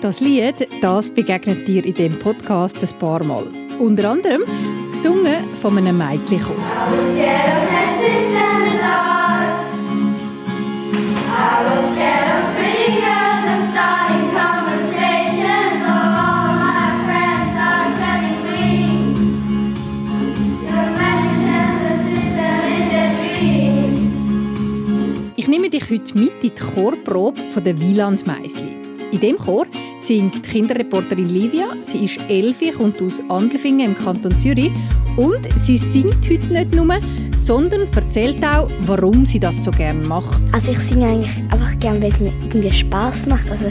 Das Lied, das begegnet dir in dem Podcast ein paar Mal. Unter anderem gesungen von einem Mädchen. Ich nehme dich heute mit in die Chorprobe der Wieland Meisli. In dem Chor singt Kinderreporterin Livia. Sie ist elf, kommt aus Andelfingen im Kanton Zürich und sie singt heute nicht nur, sondern erzählt auch, warum sie das so gerne macht. Also ich singe eigentlich einfach gerne, weil es mir irgendwie Spaß macht. Also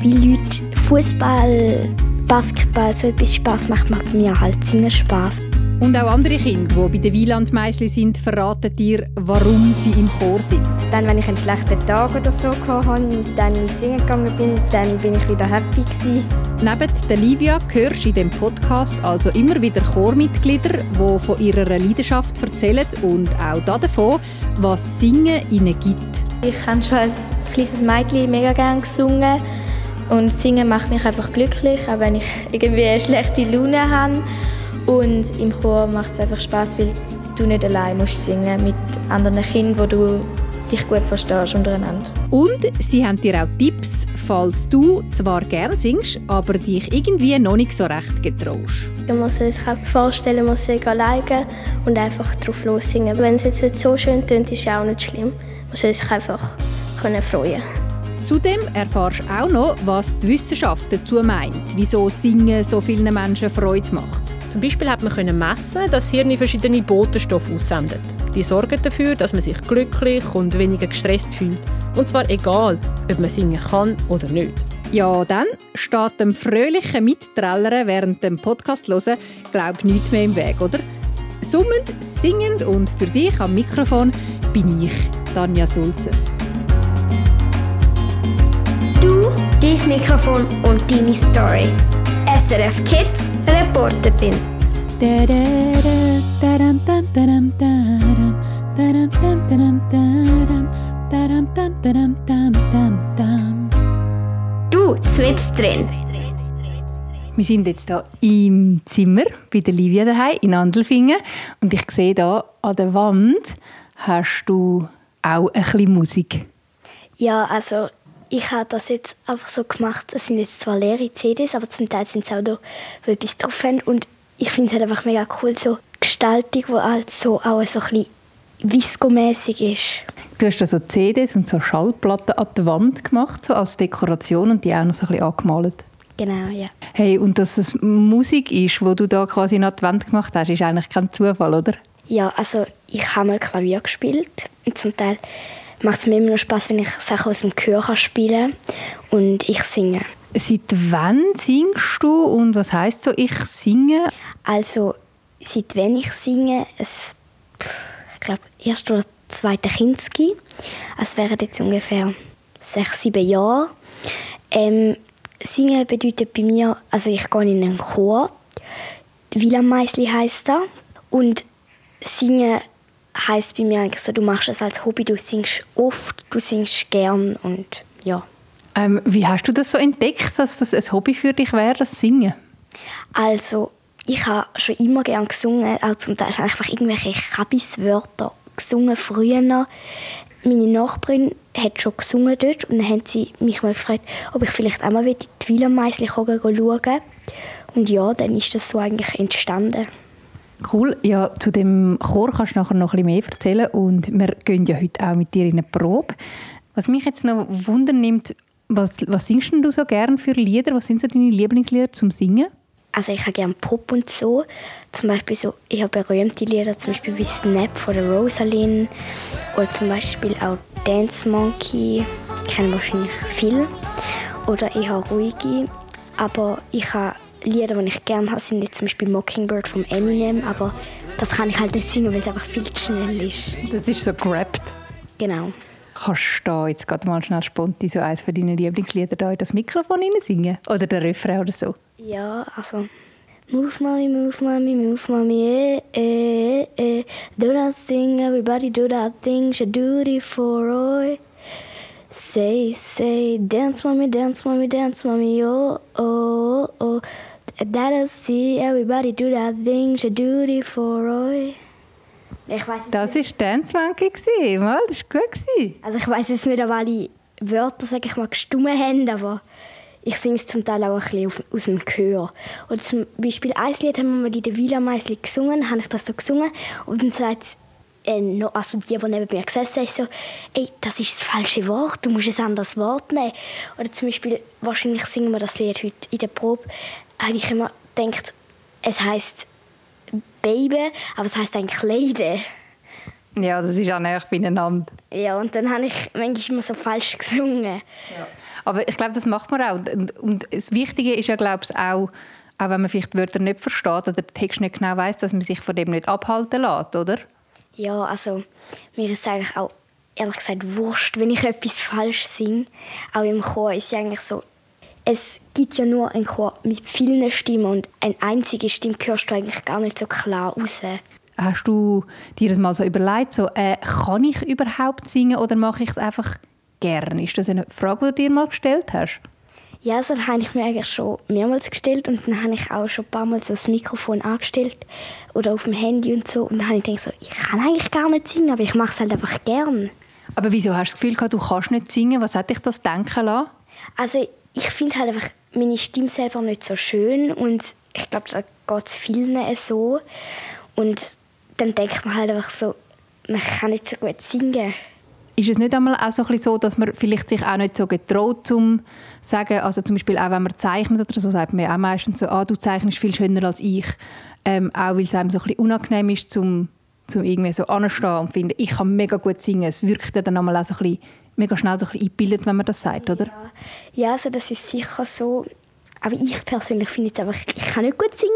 wie Leute Fußball, Basketball so etwas Spaß macht, macht mir halt Singen Spaß. Und auch andere Kinder, die bei den Wielandmeisli sind, verraten dir, warum sie im Chor sind. Dann, wenn ich einen schlechten Tag oder so hatte und dann singen gegangen bin, dann bin ich wieder happy gewesen. Neben der Livia hörst du in dem Podcast also immer wieder Chormitglieder, die von ihrer Leidenschaft erzählen und auch davon, was Singen ihnen gibt. Ich habe schon als kleines Mädchen mega gerne gesungen und Singen macht mich einfach glücklich, auch wenn ich irgendwie eine schlechte Laune habe. Und im Chor macht es einfach Spaß, weil du nicht allein musst singen mit anderen Kindern, wo du dich gut verstehst untereinander. Und sie haben dir auch Tipps, falls du zwar gerne singst, aber dich irgendwie noch nicht so recht getraust. Man muss sich vorstellen, man soll alleine und einfach drauf los singen. Wenn es jetzt nicht so schön tönt, ist es auch nicht schlimm. Man soll sich einfach freuen Zudem erfährst du auch noch, was die Wissenschaft dazu meint, wieso Singen so vielen Menschen Freude macht. Zum Beispiel hat man messen, dass Hirn verschiedene Botenstoffe aussendet. Die sorgen dafür, dass man sich glücklich und weniger gestresst fühlt. Und zwar egal, ob man singen kann oder nicht. Ja, dann steht dem fröhlichen Mitträllern während dem Podcast hören, glaub nichts mehr im Weg, oder? Summend, singend und für dich am Mikrofon bin ich, Tanja Sulzer. Du, dein Mikrofon und deine Story. SRF Kids Reporterin. Du, zwitz drin. Wir sind jetzt hier im Zimmer bei der Livia daheim in Andelfingen und ich sehe da an der Wand hast du auch ein bisschen Musik. Ja, also ich habe das jetzt einfach so gemacht. Es sind jetzt zwar leere CDs, aber zum Teil sind es auch da, wo etwas drauf haben. Und ich finde es halt einfach mega cool, so Gestaltung, die halt so auch so ein bisschen Visco-mäßig ist. Du hast da so CDs und so Schallplatten an der Wand gemacht, so als Dekoration und die auch noch so ein bisschen angemalt. Genau, ja. Hey, und dass es Musik ist, wo du da quasi an die Wand gemacht hast, ist eigentlich kein Zufall, oder? Ja, also ich habe mal Klavier gespielt und zum Teil macht es mir immer noch Spaß, wenn ich Sachen aus dem Chor spielen kann und ich singe. Seit wann singst du und was heißt so ich singe? Also seit wann ich singe, es, ich glaube erst oder zweite Kinski. Es wären jetzt ungefähr sechs, sieben Jahre. Ähm, singen bedeutet bei mir, also ich gehe in einen Chor. Villa Meisli heisst er. Und singen heißt bei mir eigentlich so, du machst es als Hobby, du singst oft, du singst gern und ja. Ähm, wie hast du das so entdeckt, dass das ein Hobby für dich wäre, das Singen? Also, ich habe schon immer gern gesungen, auch zum Teil einfach irgendwelche Kabiswörter gesungen früher. Meine Nachbarin hat schon gesungen dort und dann haben sie mich mal gefragt, ob ich vielleicht auch mal die Villa Meisli schauen Und ja, dann ist das so eigentlich entstanden. Cool. Ja, zu dem Chor kannst du nachher noch ein bisschen mehr erzählen und wir gehen ja heute auch mit dir in eine Probe. Was mich jetzt noch wundern nimmt, was, was singst du so gerne für Lieder? Was sind so deine Lieblingslieder zum Singen? Also ich habe gerne Pop und so. Zum Beispiel so, ich habe berühmte Lieder, zum Beispiel wie Snap von der Rosalind oder zum Beispiel auch Dance Monkey, kennen wahrscheinlich viel. Oder ich habe ruhige, aber ich habe Lieder, die ich gerne habe, sind jetzt zum Beispiel Mockingbird von Eminem, aber das kann ich halt nicht singen, weil es einfach viel zu schnell ist. Das ist so gerappt. Genau. Kannst du da jetzt gerade mal schnell spontan so eines von deinen Lieblingslieder da in das Mikrofon singen? Oder der Refrain oder so? Ja, also... Move, mommy, move, mommy, move, mommy, eh, eh, eh. Do that thing, everybody do that thing, do it for all. Say, say, dance mommy, dance mommy, dance mommy, oh, oh, oh. That I see everybody do that thing, she do it for oi. Ich weiß Das war Dance Monkey, mal, das war gut. Also ich weiß jetzt nicht, ob alle Wörter, sage ich mal, gestummen haben, aber ich singe es zum Teil auch ein bisschen aus dem Chor. Und zum Beispiel ein Lied haben wir mal in der Villa Meisli gesungen, habe ich das so gesungen und dann sagt äh, noch, also die, die neben mir gesessen ist so, ey, das ist das falsche Wort, du musst ein anderes Wort nehmen. Oder zum Beispiel, wahrscheinlich singen wir das Lied heute in der Probe, habe ich immer gedacht, es heißt Baby, aber es heißt eigentlich Lady. Ja, das ist auch näher beieinander. Ja, und dann habe ich manchmal immer so falsch gesungen. Ja. Aber ich glaube, das macht man auch. Und, und das Wichtige ist ja, glaube ich, auch, auch wenn man vielleicht Wörter nicht versteht oder den Text nicht genau weiß, dass man sich von dem nicht abhalten lässt, oder? Ja, also mir ist eigentlich auch ehrlich gesagt wurscht, wenn ich etwas falsch singe. Auch im Chor ist es eigentlich so, es gibt ja nur einen Chor mit vielen Stimmen und eine einzige Stimme hörst du eigentlich gar nicht so klar raus. Hast du dir das mal so überlegt, so, äh, kann ich überhaupt singen oder mache ich es einfach gerne? Ist das eine Frage, die du dir mal gestellt hast? Ja, das habe ich mir eigentlich schon mehrmals gestellt und dann habe ich auch schon ein paar Mal so das Mikrofon angestellt oder auf dem Handy und so und dann habe ich gedacht, so, ich kann eigentlich gar nicht singen, aber ich mache es halt einfach gern. Aber wieso hast du das Gefühl gehabt, du kannst nicht singen? Was hat dich das denken lassen? Also ich finde halt einfach meine Stimme selber nicht so schön und ich glaube, da geht vielen so und dann denkt man halt einfach so, man kann nicht so gut singen. Ist es nicht einmal auch so, dass man vielleicht sich auch nicht so getraut, zum sagen, also zum Beispiel auch wenn man zeichnet oder so, sagt man auch meistens so, ah, du zeichnest viel schöner als ich, ähm, auch weil es einem so ein bisschen unangenehm ist, zum, zum irgendwie so anstehen und finden, ich kann mega gut singen. Es wirkt dann einmal auch so ein bisschen, mega schnell so ein bisschen eingebildet, wenn man das sagt, oder? Ja, ja also das ist sicher so. Aber ich persönlich finde jetzt einfach, ich kann nicht gut singen,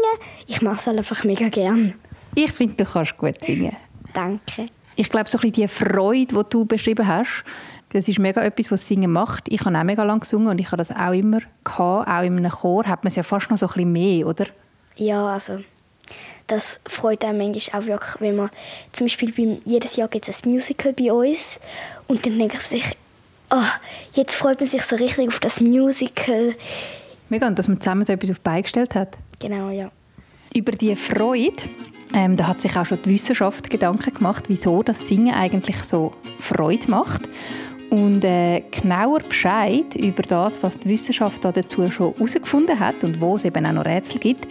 ich mache es halt einfach mega gern. Ich finde, du kannst gut singen. Danke. Ich glaube, so ein bisschen die Freude, die du beschrieben hast, das ist mega etwas, was Singen macht. Ich habe auch mega lange gesungen und ich habe das auch immer gehabt. Auch in einem Chor hat man es ja fast noch so ein bisschen mehr, oder? Ja, also das freut einem manchmal auch wirklich, wenn man zum Beispiel beim, jedes Jahr gibt es ein Musical bei uns und dann denkt man sich, oh, jetzt freut man sich so richtig auf das Musical. Mega, und dass man zusammen so etwas auf beigestellt hat. Genau, ja. Über die Freude ähm, da hat sich auch schon die Wissenschaft Gedanken gemacht, wieso das Singen eigentlich so Freude macht. Und äh, genauer Bescheid über das, was die Wissenschaft dazu schon herausgefunden hat und wo es eben auch noch Rätsel gibt,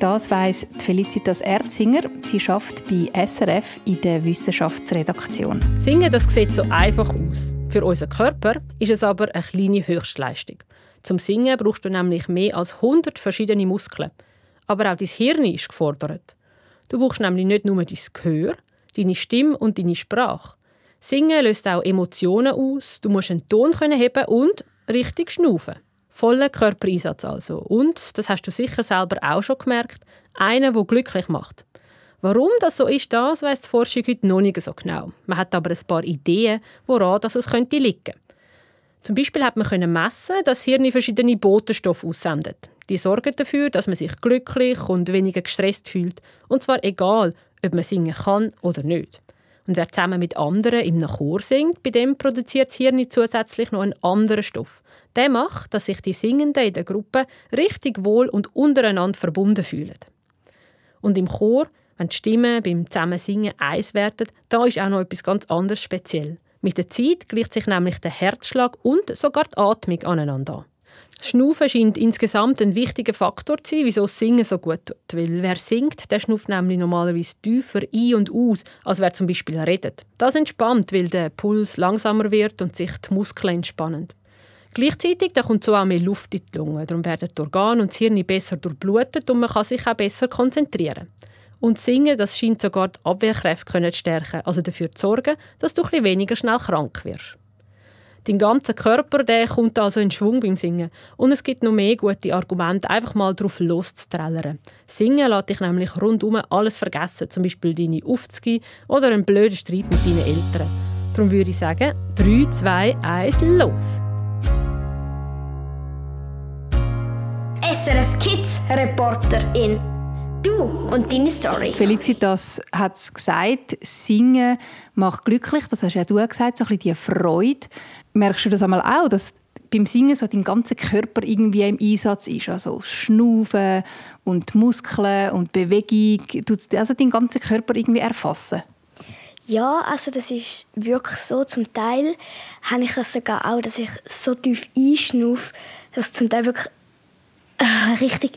das weiss Felicitas Erzinger. Sie schafft bei SRF in der Wissenschaftsredaktion. Singen das sieht so einfach aus. Für unseren Körper ist es aber eine kleine Höchstleistung. Zum Singen brauchst du nämlich mehr als 100 verschiedene Muskeln. Aber auch dein Hirn ist gefordert. Du brauchst nämlich nicht nur dein Gehör, deine Stimme und deine Sprache. Singen löst auch Emotionen aus, du musst einen Ton heben und richtig schnaufen. Voller Körpereinsatz also. Und, das hast du sicher selber auch schon gemerkt, einer, der glücklich macht. Warum das so ist, das weiss die Forschung heute noch nicht so genau. Man hat aber ein paar Ideen, woran das es könnte liegen. Zum Beispiel hat man messen, dass das Hirn verschiedene Botenstoffe aussendet. Die sorgen dafür, dass man sich glücklich und weniger gestresst fühlt. Und zwar egal, ob man singen kann oder nicht. Und wer zusammen mit anderen im Chor singt, bei dem produziert das Hirn zusätzlich noch einen anderen Stoff. Der macht, dass sich die Singenden in der Gruppe richtig wohl und untereinander verbunden fühlen. Und im Chor, wenn die Stimmen beim Zusammensingen eins werden, da ist auch noch etwas ganz anderes speziell. Mit der Zeit gleicht sich nämlich der Herzschlag und sogar die Atmung aneinander an. Das Schnaufen scheint insgesamt ein wichtiger Faktor zu sein, wieso Singen so gut tut. Weil wer singt, der schnauft nämlich normalerweise tiefer ein und aus, als wer zum Beispiel redet. Das entspannt, weil der Puls langsamer wird und sich die Muskeln entspannen. Gleichzeitig da kommt so auch mehr Luft in die Lunge. Darum werden die Organe und das Hirn besser durchblutet und man kann sich auch besser konzentrieren. Und Singen, das scheint sogar die Abwehrkräfte zu stärken, also dafür zu sorgen, dass du ein weniger schnell krank wirst. Dein ganzer Körper der kommt also in Schwung beim Singen. Und es gibt noch mehr gute Argumente, einfach mal drauf loszuträllern. Singen lässt dich nämlich rundum alles vergessen, zum Beispiel deine Aufzüge oder einen blöden Streit mit deinen Eltern. Darum würde ich sagen, 3, 2, 1, los! SRF Kids Reporterin Du und deine Story. Felicitas hat es gesagt, Singen macht glücklich. Das hast ja du auch gesagt, so ein bisschen die Freude. Merkst du das einmal auch, dass beim Singen so dein ganzer Körper irgendwie im Einsatz ist? Also Schnaufen und Muskeln und Bewegung. Tut also deinen ganzen Körper irgendwie erfassen? Ja, also das ist wirklich so. Zum Teil habe ich das sogar auch, dass ich so tief einschnaufe, dass ich zum Teil wirklich äh, richtig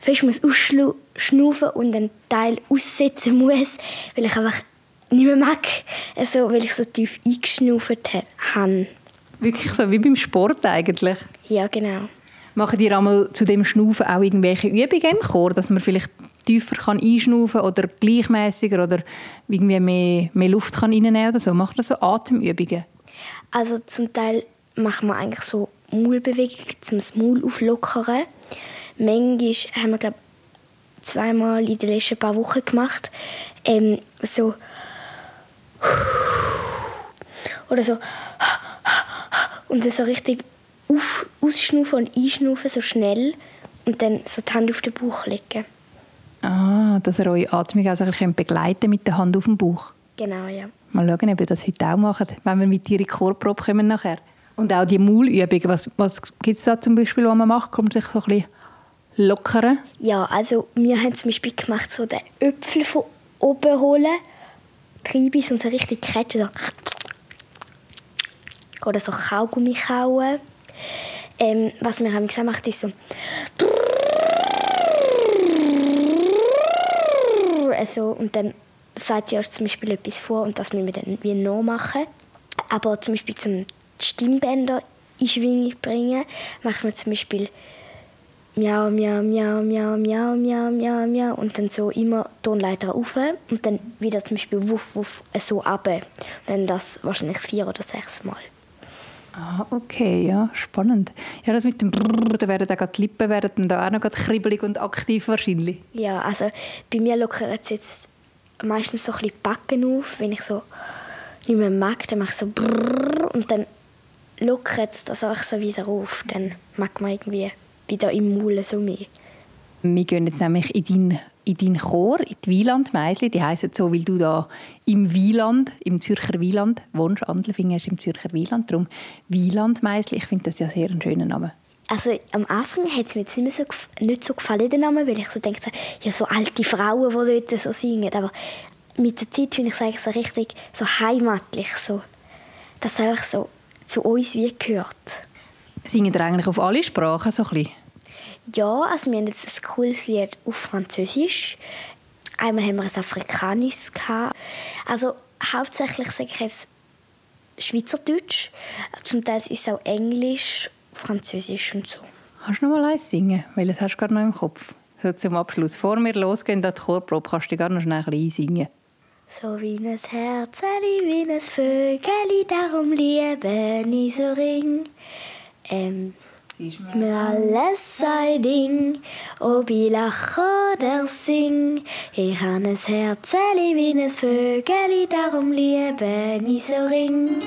fest muss ausschnaufen und einen Teil aussetzen muss, weil ich einfach nicht mehr mag, also, weil ich so tief eingeschnauft habe. Wirklich so wie beim Sport eigentlich? Ja, genau. Machen ihr einmal zu dem Schnaufen auch irgendwelche Übungen im Chor, dass man vielleicht tiefer kann einschnaufen oder gleichmäßiger oder irgendwie mehr, mehr Luft kann reinnehmen oder so? Macht ihr so Atemübungen? Also zum Teil machen wir eigentlich so Maulbewegungen, zum das Maul auflockern. Manchmal haben wir, glaube zweimal in den letzten paar Wochen gemacht. Ähm, so oder so und dann so richtig auf, ausschnaufen und einschnaufen, so schnell und dann so die Hand auf den Bauch legen. Ah, dass ihr eure Atmung also begleiten mit der Hand auf dem Bauch. Genau, ja. Mal schauen, ob ihr das heute auch macht, wenn wir mit dir in die Chorprobe kommen nachher. Und auch die Maulübungen, was, was gibt es da zum Beispiel, was man macht? Kommt sich so ein bisschen lockern? Ja, also wir haben zum Beispiel gemacht, so den Äpfel von oben holen, Treibis und so richtig catchen, so oder so Kaugummi kauen. Ähm, was wir haben gesagt ist so also, und dann sagt sie uns zum Beispiel etwas vor und das müssen wir dann wie noch machen. Aber zum Beispiel zum Stimmbänder in Schwingung bringen, machen wir zum Beispiel Miau, Miau, Miau, Miau, Miau, Miau, Miau, Miau und dann so immer Tonleiter rauf und dann wieder zum Beispiel Wuff, Wuff so runter. Und dann das wahrscheinlich vier oder sechs Mal. Ah, okay, ja, spannend. Ja, das mit dem Brrrr, da werden auch die Lippen werden da auch noch kribbelig und aktiv wahrscheinlich. Ja, also bei mir lockert es jetzt meistens so ein bisschen Backen auf, wenn ich so nicht mehr mag, dann mache ich so Brrrr und dann lockert es das auch so wieder auf. Dann mag man irgendwie wieder im Maul so mehr. Wir gehen jetzt nämlich in deinen in deinen Chor, in die Wieland Meisli. Die heißen so, weil du da im Wieland, im Zürcher Wieland wohnst. Andelfingen ist im Zürcher Wieland, darum Wieland Meisli. Ich finde das ja sehr einen schönen Namen. Also am Anfang hat es mir jetzt nicht, so, nicht so gefallen, der Name, weil ich so denke, ja, so alte Frauen, die dort so singen. Aber mit der Zeit finde ich es eigentlich so richtig so heimatlich, so, dass es einfach so zu uns wie gehört. Singen ihr eigentlich auf alle Sprachen so ein bisschen? Ja, also wir haben jetzt ein cooles Lied auf Französisch. Einmal haben wir ein afrikanisches gehabt. Also hauptsächlich sage ich jetzt Schweizerdeutsch. Zum Teil ist es auch Englisch, Französisch und so. Kannst du noch mal eins singen? Weil das hast du gerade noch im Kopf. So zum Abschluss. Vor wir losgehen an die Chorprobe, kannst du gar noch schnell einsingen. So wie ein Herz, wie ein Vögel, darum liebe ich so ring. Ähm, mir alles sei Ding, ob ich lache oder sing. Ich habe ein Herz wie ein Vögel, darum liebe ich so ring.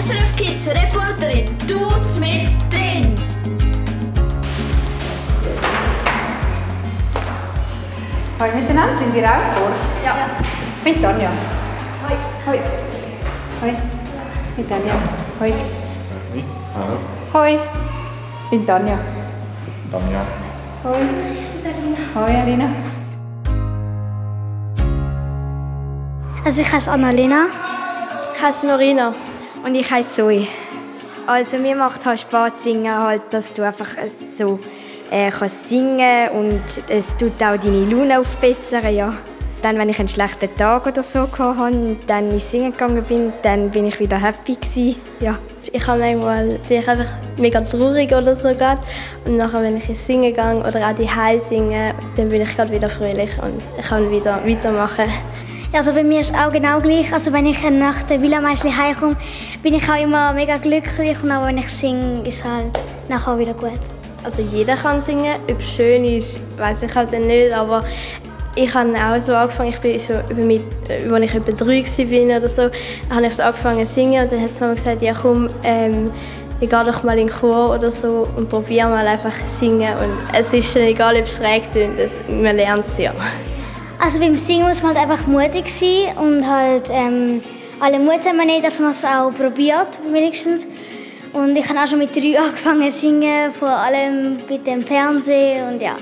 SRF Kids Reporterin, tut's mit drin! Hallo miteinander, sind ihr auch vor? Ja. Ich bin Tanja. Hoi. Hoi. Hoi. Bin Tanja. Hoi. Hallo. Hoi. Ich bin Tanja. Tanja. Hoi. Ich bin Alina. Hoi, Alina. Also ich heiße Annalena. Ich heiße Norina und ich heiße Zoe. Also mir macht halt Spaß singen, halt, dass du einfach so äh, kannst singen und es tut auch deine Laune aufbessern, ja. Dann, wenn ich einen schlechten Tag oder so hatte und dann ins Singen gegangen bin, dann bin ich wieder happy gewesen, ja. Ich habe manchmal bin ich einfach mega traurig oder so grad. und nachher, wenn ich ins Singen gehe oder auch die High singe, dann bin ich gerade wieder fröhlich und ich kann wieder weitermachen. Ja, also bei mir ist es auch genau gleich. Also wenn ich nach der Villa Meisli heimkomme, bin ich auch immer mega glücklich und auch wenn ich singe, ist es halt nachher wieder gut. Also jeder kann singen, ob es schön ist, weiß ich halt nicht, aber ich habe auch so angefangen, ich bin so, mit, als ich etwa drei war oder so, habe ich so angefangen zu singen und dann hat mir gesagt, ja komm, ähm, ich gehe doch mal in den Chor oder so und probiere mal einfach singen. Und es ist egal, ob es schräg klingt, man lernt es ja. Also beim Singen muss man halt einfach mutig sein und halt ähm, alle Mut haben nicht, dass man es auch probiert, wenigstens. Und ich habe auch schon mit drei angefangen zu singen, vor allem mit dem Fernsehen und ja.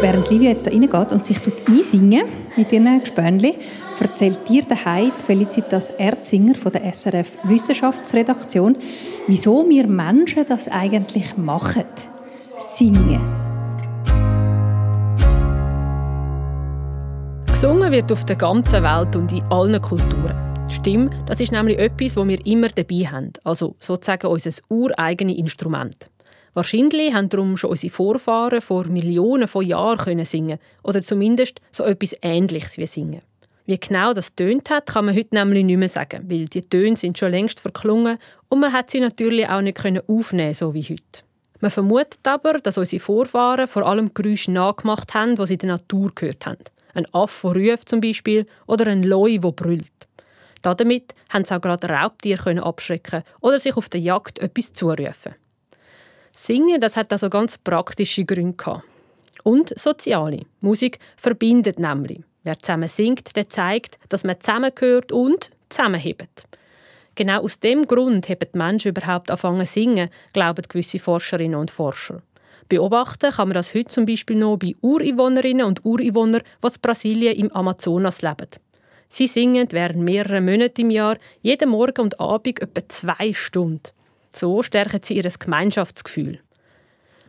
Während Livia jetzt da reingeht und sich einsingen mit ihren Gespönchen, erzählt dir daheim Felicitas Erzinger von der SRF Wissenschaftsredaktion, wieso wir Menschen das eigentlich machen. Singen. Gesungen wird auf der ganzen Welt und in allen Kulturen. Stimme, das ist nämlich etwas, wo wir immer dabei haben, also sozusagen unser ureigenes Instrument. Wahrscheinlich haben darum schon unsere Vorfahren vor Millionen von Jahren können singen oder zumindest so etwas Ähnliches wie singen. Wie genau das tönt hat, kann man heute nämlich nicht mehr sagen, weil die Töne sind schon längst verklungen und man hat sie natürlich auch nicht aufnehmen so wie heute. Man vermutet aber, dass unsere Vorfahren vor allem Geräusche nachgemacht haben, die sie in der Natur gehört haben. Ein Affe, der ruft zum Beispiel, oder ein Leu, der brüllt. Damit haben sie auch gerade Raubtiere abschrecken oder sich auf der Jagd etwas zurufen. Singen, das hat also ganz praktische Gründe gehabt. Und soziale. Musik verbindet nämlich. Wer zusammen singt, der zeigt, dass man zusammengehört und zusammenhebt. Genau aus dem Grund haben die Menschen überhaupt anfangen zu singen, glauben gewisse Forscherinnen und Forscher. Beobachten kann man das heute zum Beispiel noch bei Ureinwohnerinnen und Ureinwohnern, die in Brasilien im Amazonas leben. Sie singen während mehrerer Monate im Jahr jeden Morgen und Abend etwa zwei Stunden. So stärken sie ihr Gemeinschaftsgefühl.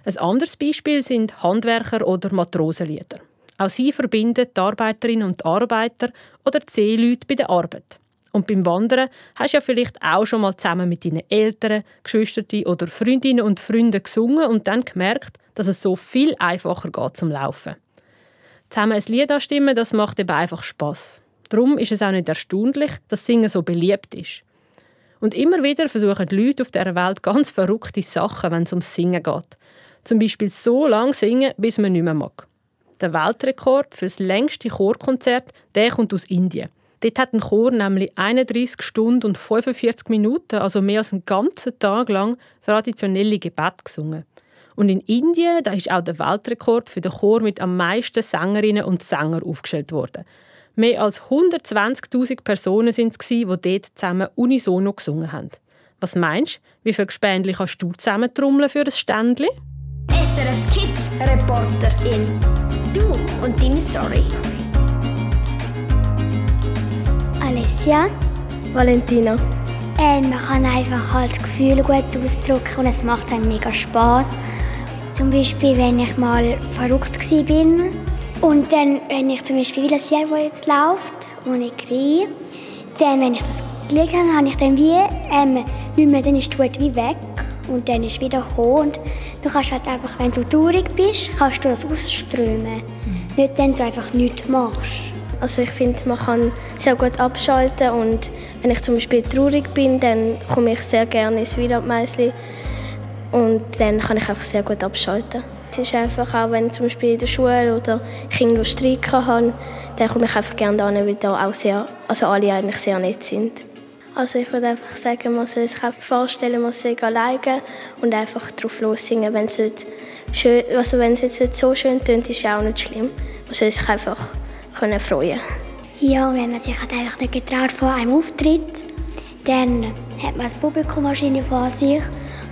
Ein anderes Beispiel sind Handwerker- oder Matrosenlieder. Auch sie verbinden die Arbeiterinnen und Arbeiter oder die Seeleute bei der Arbeit. Und beim Wandern hast du ja vielleicht auch schon mal zusammen mit deinen Eltern, Geschwistern oder Freundinnen und Freunden gesungen und dann gemerkt, dass es so viel einfacher geht zum Laufen. Zusammen ein Lied anstimmen, das macht eben einfach Spass. Darum ist es auch nicht erstaunlich, dass Singen so beliebt ist. Und immer wieder versuchen die Leute auf dieser Welt ganz verrückte Sachen, wenn es ums Singen geht. Zum Beispiel so lange singen, bis man nicht mehr mag. Der Weltrekord für das längste Chorkonzert der kommt aus Indien. Dort hat ein Chor nämlich 31 Stunden und 45 Minuten, also mehr als einen ganzen Tag lang, traditionelle Gebet gesungen. Und in Indien da ist auch der Weltrekord für den Chor mit am meisten Sängerinnen und Sängern aufgestellt worden. Mehr als 120.000 Personen sind es, die dort zusammen unisono gesungen haben. Was meinst du, wie viele Gespendli kannst du zusammentrommeln für ein Ständchen? SRF Kids Reporterin. Du und deine Story. Alessia. Valentina. Äh, man kann einfach halt Gefühle gut ausdrücken und es macht einem mega Spaß. Zum Beispiel, wenn ich mal verrückt war und dann, wenn ich zum Beispiel wie das Jahr, das jetzt läuft, ohne Krieg, dann, wenn ich das gelegt habe, habe ich dann wie ähm, nicht mehr, dann ist die Wut wie weg und dann ist wieder gekommen. Und du kannst halt einfach, wenn du traurig bist, kannst du das ausströmen. Mhm. Nicht, wenn du einfach nichts machst. Also ich finde, man kann sehr gut abschalten und wenn ich zum Beispiel traurig bin, dann komme ich sehr gerne ins Wielandmeisli und dann kann ich einfach sehr gut abschalten. Es ist einfach auch, wenn zum Beispiel in der Schule oder irgendwo Streit habe, dann komme ich einfach gerne da weil da auch sehr, also alle eigentlich sehr nett sind. Also ich würde einfach sagen, man soll sich einfach vorstellen, man soll alleine und einfach drauf lossingen. Wenn es, nicht schön, also wenn es jetzt nicht so schön tönt, ist es auch nicht schlimm. Man soll sich einfach können freuen Ja, wenn man sich halt einfach nicht getraut vor einem Auftritt, dann hat man das Publikum wahrscheinlich vor sich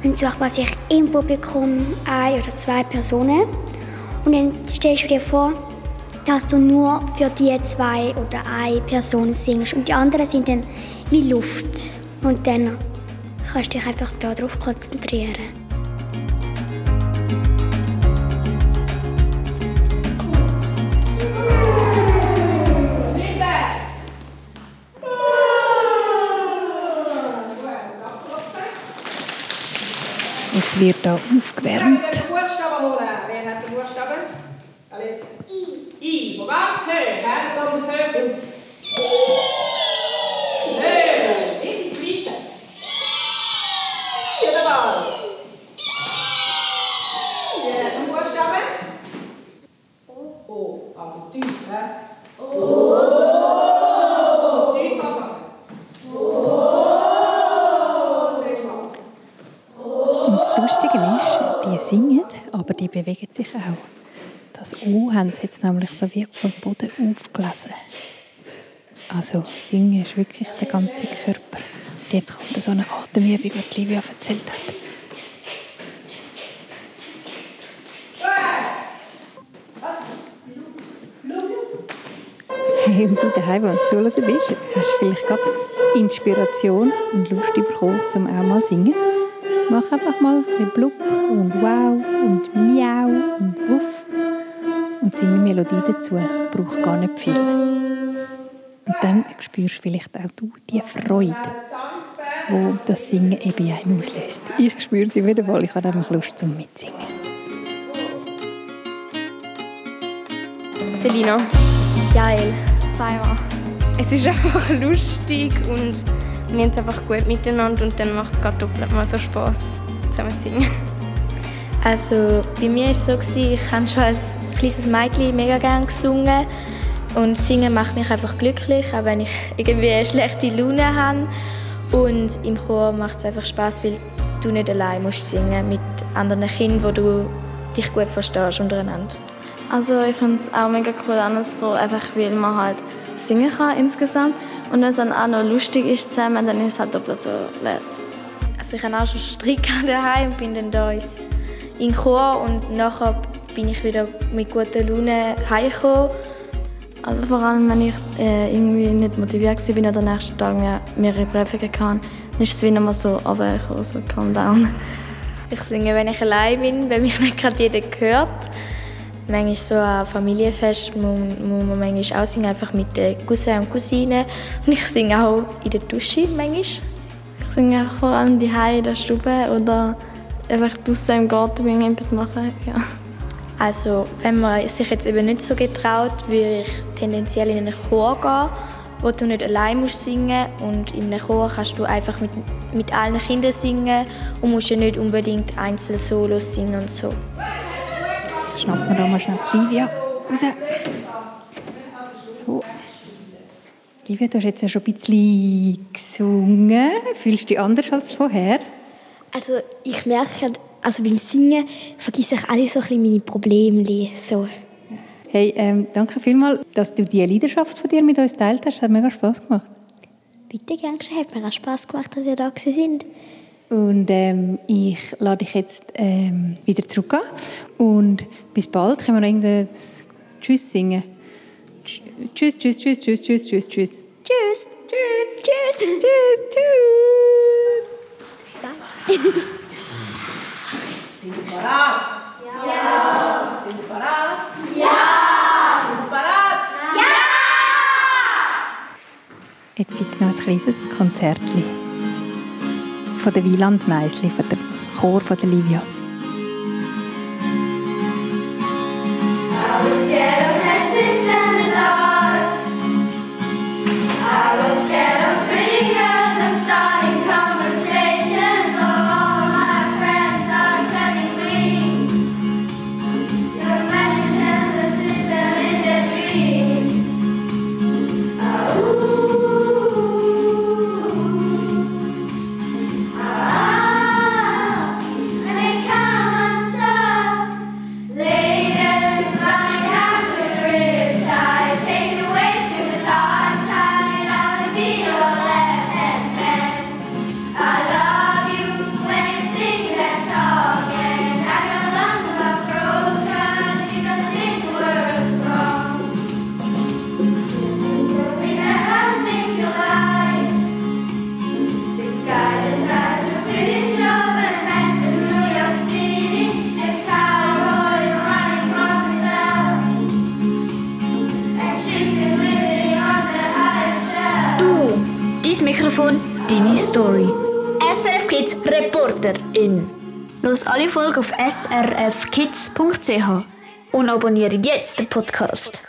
und sucht man sich im Publikum ein oder zwei Personen. Und dann stellst du dir vor, dass du nur für die zwei oder eine Person singst und die anderen sind dann wie Luft. Und dann kannst du dich einfach darauf konzentrieren. Wird hier aufgewärmt. Wer hat den Buchstaben holen? Wer hat den Buchstaben? Alles. I. I. Von ganz hoch. Hände da muss hoch sind. Höher. Richtig quietschen. Wieder mal. Wer hat den Buchstaben? das Lustige ist, die singen, aber die bewegen sich auch. Das O haben sie jetzt nämlich so wie vom Boden aufgelesen. Also singen ist wirklich der ganze Körper. Und jetzt kommt so eine Atemübung, die Livia erzählt hat. Und du daheim, wo du zuhören bist, hast du vielleicht gerade Inspiration und Lust bekommen, um auch mal zu singen. Mach einfach mal ein bisschen Blub und Wow und Miau und Wuff und singe eine Melodie dazu. Braucht gar nicht viel. Und dann spürst du vielleicht auch du die Freude, die das Singen eben in einem auslöst. Ich spüre sie wieder mal. Ich habe nämlich Lust zum Mitsingen. Selina. Geil. Simon. Es ist einfach lustig und wir haben es einfach gut miteinander und dann macht es gerade doppelt mal so Spass, zusammen zu singen. Also bei mir war es so, ich habe schon als kleines Mädchen mega gerne gesungen und singen macht mich einfach glücklich, auch wenn ich irgendwie eine schlechte Laune habe. Und im Chor macht es einfach Spaß, weil du nicht allein musst singen mit anderen Kindern, wo du dich gut verstehst untereinander. Also ich finde es auch mega cool andersrum, einfach weil man halt singen kann insgesamt. Und wenn es dann auch noch lustig ist zusammen, dann ist es halt doppelt so les. Also ich habe auch schon Strick daheim und bin dann da in Chor und nachher bin ich wieder mit guter Laune heimgekommen. Also vor allem, wenn ich äh, irgendwie nicht motiviert war oder am nächsten Tag mehr, mehrere Prüfungen hatte, dann ist es wieder mal so runtergekommen, so calm down. Ich singe, wenn ich allein bin, wenn mich nicht gerade jeder hört. Manchmal so an Familienfest muss, muss man manchmal auch singen, einfach mit den Cousins und Cousinen. Und ich singe auch in der Dusche manchmal. Ich singe vor allem die in der Stube oder einfach draußen im Garten, wenn ich etwas mache. Ja. Also, wenn man sich jetzt eben nicht so getraut, würde ich tendenziell in einen Chor gehen, wo du nicht allein musst singen und in einem Chor kannst du einfach mit, mit allen Kindern singen und musst ja nicht unbedingt einzelne Solos singen und so. Schnappen wir da mal schnell die Livia raus. So. Livia, du hast jetzt ja schon ein bisschen gesungen. Fühlst du dich anders als vorher? Also ich merke, also beim Singen vergesse ich alle so ein bisschen meine Probleme. So. Hey, ähm, danke vielmals, dass du diese Leidenschaft von dir mit uns teilt hast. Es hat mega Spass gemacht. Bitte, gern geschehen. Hat mir auch Spass gemacht, dass ihr da sind. Und ähm, ich lade dich jetzt ähm, wieder zurück Und bis bald. Können wir noch irgendein Tschüss singen? Tschüss, tschüss, tschüss, tschüss, tschüss, tschüss, tschüss. Tschüss. Tschüss. Tschüss. Tschüss. Tschüss. Sind wir bereit? Ja. Sind wir bereit? Ja. Sind wir bereit? Ja. Jetzt gibt es noch ein kleines Konzertchen von der Wieland Meisli, von dem Chor von der Livia. Reporterin. Los alle Folgen auf srfkids.ch und abonniere jetzt den Podcast.